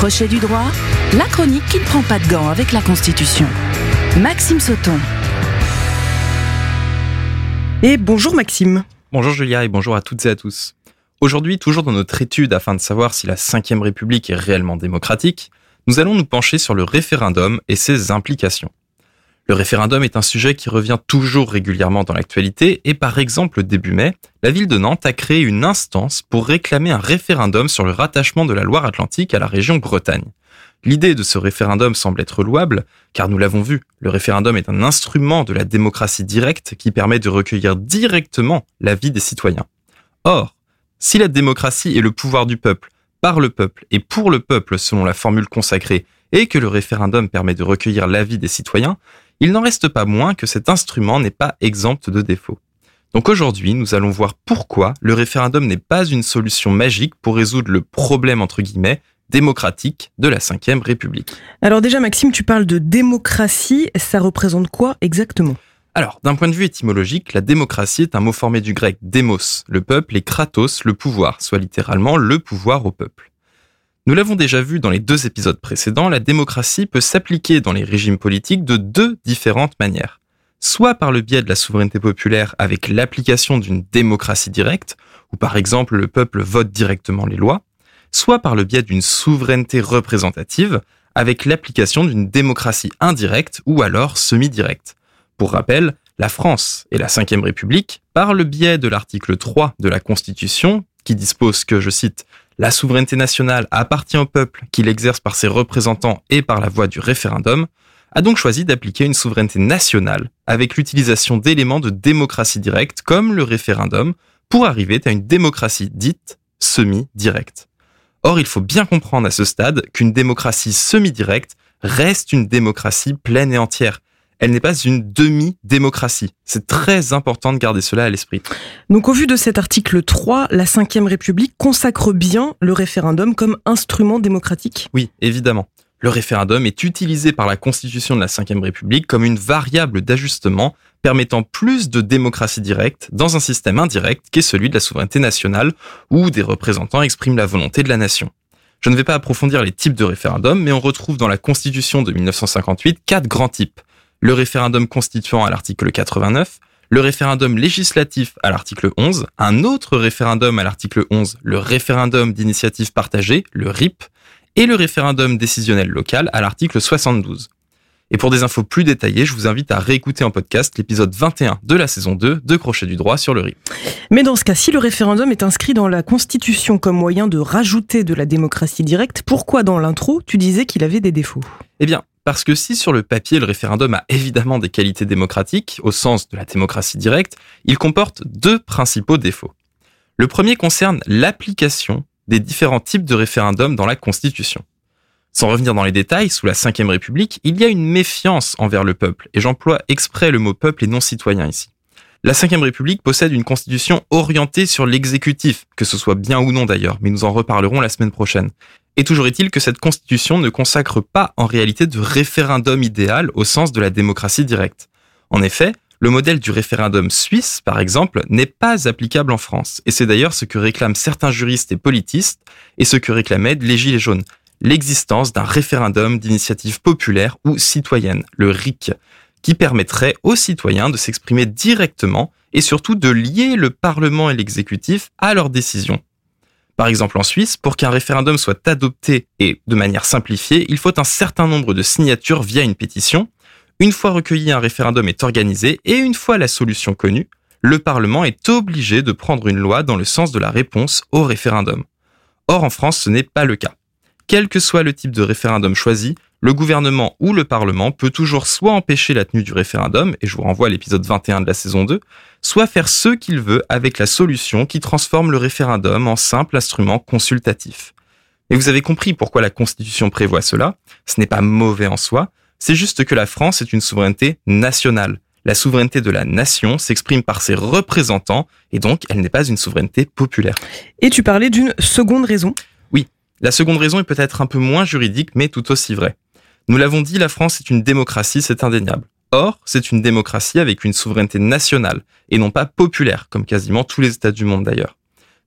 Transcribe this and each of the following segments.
Crochet du droit, la chronique qui ne prend pas de gants avec la Constitution. Maxime Sauton. Et bonjour Maxime. Bonjour Julia et bonjour à toutes et à tous. Aujourd'hui, toujours dans notre étude afin de savoir si la Ve République est réellement démocratique, nous allons nous pencher sur le référendum et ses implications. Le référendum est un sujet qui revient toujours régulièrement dans l'actualité et par exemple début mai, la ville de Nantes a créé une instance pour réclamer un référendum sur le rattachement de la Loire-Atlantique à la région Bretagne. L'idée de ce référendum semble être louable, car nous l'avons vu, le référendum est un instrument de la démocratie directe qui permet de recueillir directement l'avis des citoyens. Or, si la démocratie est le pouvoir du peuple, par le peuple et pour le peuple selon la formule consacrée, et que le référendum permet de recueillir l'avis des citoyens, il n'en reste pas moins que cet instrument n'est pas exempt de défauts. Donc aujourd'hui, nous allons voir pourquoi le référendum n'est pas une solution magique pour résoudre le problème entre guillemets démocratique de la Ve République. Alors déjà Maxime, tu parles de démocratie, ça représente quoi exactement? Alors, d'un point de vue étymologique, la démocratie est un mot formé du grec démos, le peuple, et kratos, le pouvoir, soit littéralement le pouvoir au peuple. Nous l'avons déjà vu dans les deux épisodes précédents, la démocratie peut s'appliquer dans les régimes politiques de deux différentes manières. Soit par le biais de la souveraineté populaire avec l'application d'une démocratie directe, où par exemple le peuple vote directement les lois, soit par le biais d'une souveraineté représentative avec l'application d'une démocratie indirecte ou alors semi-directe. Pour rappel, la France et la Ve République, par le biais de l'article 3 de la Constitution, qui dispose que, je cite, la souveraineté nationale appartient au peuple qui l'exerce par ses représentants et par la voie du référendum, a donc choisi d'appliquer une souveraineté nationale avec l'utilisation d'éléments de démocratie directe comme le référendum pour arriver à une démocratie dite semi-directe. Or, il faut bien comprendre à ce stade qu'une démocratie semi-directe reste une démocratie pleine et entière, elle n'est pas une demi-démocratie. C'est très important de garder cela à l'esprit. Donc au vu de cet article 3, la Ve République consacre bien le référendum comme instrument démocratique? Oui, évidemment. Le référendum est utilisé par la Constitution de la Ve République comme une variable d'ajustement permettant plus de démocratie directe dans un système indirect qui est celui de la souveraineté nationale où des représentants expriment la volonté de la nation. Je ne vais pas approfondir les types de référendums, mais on retrouve dans la Constitution de 1958 quatre grands types le référendum constituant à l'article 89, le référendum législatif à l'article 11, un autre référendum à l'article 11, le référendum d'initiative partagée, le RIP, et le référendum décisionnel local à l'article 72. Et pour des infos plus détaillées, je vous invite à réécouter en podcast l'épisode 21 de la saison 2 de Crochet du droit sur le RIP. Mais dans ce cas, si le référendum est inscrit dans la Constitution comme moyen de rajouter de la démocratie directe, pourquoi dans l'intro tu disais qu'il avait des défauts? Eh bien, parce que si sur le papier le référendum a évidemment des qualités démocratiques, au sens de la démocratie directe, il comporte deux principaux défauts. Le premier concerne l'application des différents types de référendums dans la Constitution. Sans revenir dans les détails, sous la Ve République, il y a une méfiance envers le peuple, et j'emploie exprès le mot peuple et non citoyen ici. La Ve République possède une constitution orientée sur l'exécutif, que ce soit bien ou non d'ailleurs, mais nous en reparlerons la semaine prochaine. Et toujours est-il que cette constitution ne consacre pas en réalité de référendum idéal au sens de la démocratie directe. En effet, le modèle du référendum suisse, par exemple, n'est pas applicable en France. Et c'est d'ailleurs ce que réclament certains juristes et politistes et ce que réclamaient les Gilets jaunes. L'existence d'un référendum d'initiative populaire ou citoyenne, le RIC, qui permettrait aux citoyens de s'exprimer directement et surtout de lier le Parlement et l'exécutif à leurs décisions. Par exemple, en Suisse, pour qu'un référendum soit adopté et de manière simplifiée, il faut un certain nombre de signatures via une pétition. Une fois recueilli, un référendum est organisé et une fois la solution connue, le Parlement est obligé de prendre une loi dans le sens de la réponse au référendum. Or, en France, ce n'est pas le cas. Quel que soit le type de référendum choisi, le gouvernement ou le Parlement peut toujours soit empêcher la tenue du référendum, et je vous renvoie à l'épisode 21 de la saison 2, soit faire ce qu'il veut avec la solution qui transforme le référendum en simple instrument consultatif. Et vous avez compris pourquoi la Constitution prévoit cela. Ce n'est pas mauvais en soi, c'est juste que la France est une souveraineté nationale. La souveraineté de la nation s'exprime par ses représentants et donc elle n'est pas une souveraineté populaire. Et tu parlais d'une seconde raison? Oui, la seconde raison est peut-être un peu moins juridique mais tout aussi vraie. Nous l'avons dit, la France est une démocratie, c'est indéniable. Or, c'est une démocratie avec une souveraineté nationale, et non pas populaire, comme quasiment tous les États du monde d'ailleurs.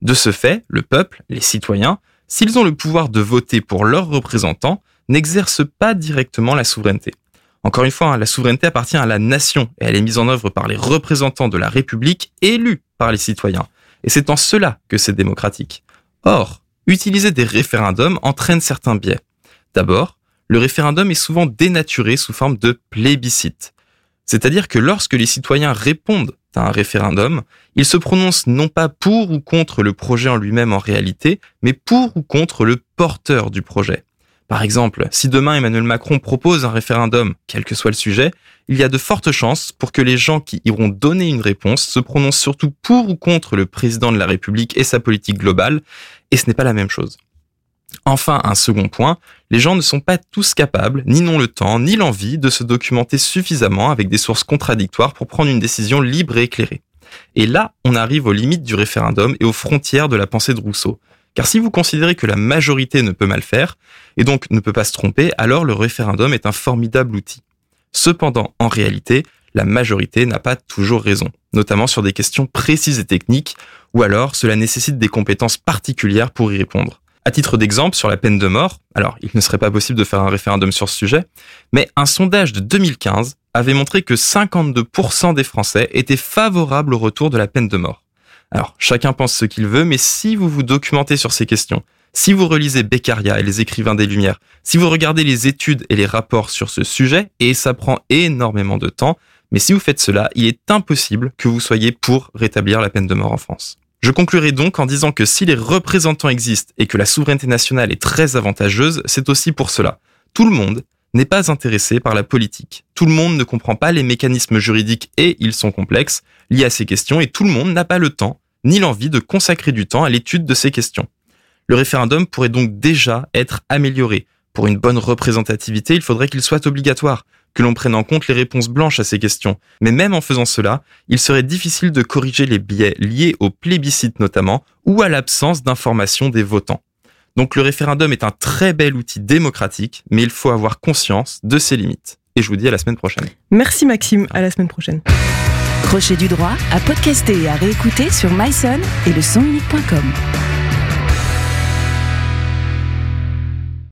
De ce fait, le peuple, les citoyens, s'ils ont le pouvoir de voter pour leurs représentants, n'exercent pas directement la souveraineté. Encore une fois, hein, la souveraineté appartient à la nation et elle est mise en œuvre par les représentants de la République élus par les citoyens. Et c'est en cela que c'est démocratique. Or, utiliser des référendums entraîne certains biais. D'abord, le référendum est souvent dénaturé sous forme de plébiscite. C'est-à-dire que lorsque les citoyens répondent à un référendum, ils se prononcent non pas pour ou contre le projet en lui-même en réalité, mais pour ou contre le porteur du projet. Par exemple, si demain Emmanuel Macron propose un référendum, quel que soit le sujet, il y a de fortes chances pour que les gens qui iront donner une réponse se prononcent surtout pour ou contre le président de la République et sa politique globale, et ce n'est pas la même chose. Enfin, un second point, les gens ne sont pas tous capables, ni n'ont le temps, ni l'envie de se documenter suffisamment avec des sources contradictoires pour prendre une décision libre et éclairée. Et là, on arrive aux limites du référendum et aux frontières de la pensée de Rousseau. Car si vous considérez que la majorité ne peut mal faire, et donc ne peut pas se tromper, alors le référendum est un formidable outil. Cependant, en réalité, la majorité n'a pas toujours raison, notamment sur des questions précises et techniques, ou alors cela nécessite des compétences particulières pour y répondre. À titre d'exemple, sur la peine de mort, alors il ne serait pas possible de faire un référendum sur ce sujet, mais un sondage de 2015 avait montré que 52% des Français étaient favorables au retour de la peine de mort. Alors, chacun pense ce qu'il veut, mais si vous vous documentez sur ces questions, si vous relisez Beccaria et les écrivains des Lumières, si vous regardez les études et les rapports sur ce sujet, et ça prend énormément de temps, mais si vous faites cela, il est impossible que vous soyez pour rétablir la peine de mort en France. Je conclurai donc en disant que si les représentants existent et que la souveraineté nationale est très avantageuse, c'est aussi pour cela. Tout le monde n'est pas intéressé par la politique. Tout le monde ne comprend pas les mécanismes juridiques et ils sont complexes liés à ces questions et tout le monde n'a pas le temps ni l'envie de consacrer du temps à l'étude de ces questions. Le référendum pourrait donc déjà être amélioré. Pour une bonne représentativité, il faudrait qu'il soit obligatoire que l'on prenne en compte les réponses blanches à ces questions. Mais même en faisant cela, il serait difficile de corriger les biais liés au plébiscite notamment, ou à l'absence d'information des votants. Donc le référendum est un très bel outil démocratique, mais il faut avoir conscience de ses limites. Et je vous dis à la semaine prochaine. Merci Maxime, à la semaine prochaine. Crochet du droit à podcaster et à réécouter sur myson et le sonunique.com.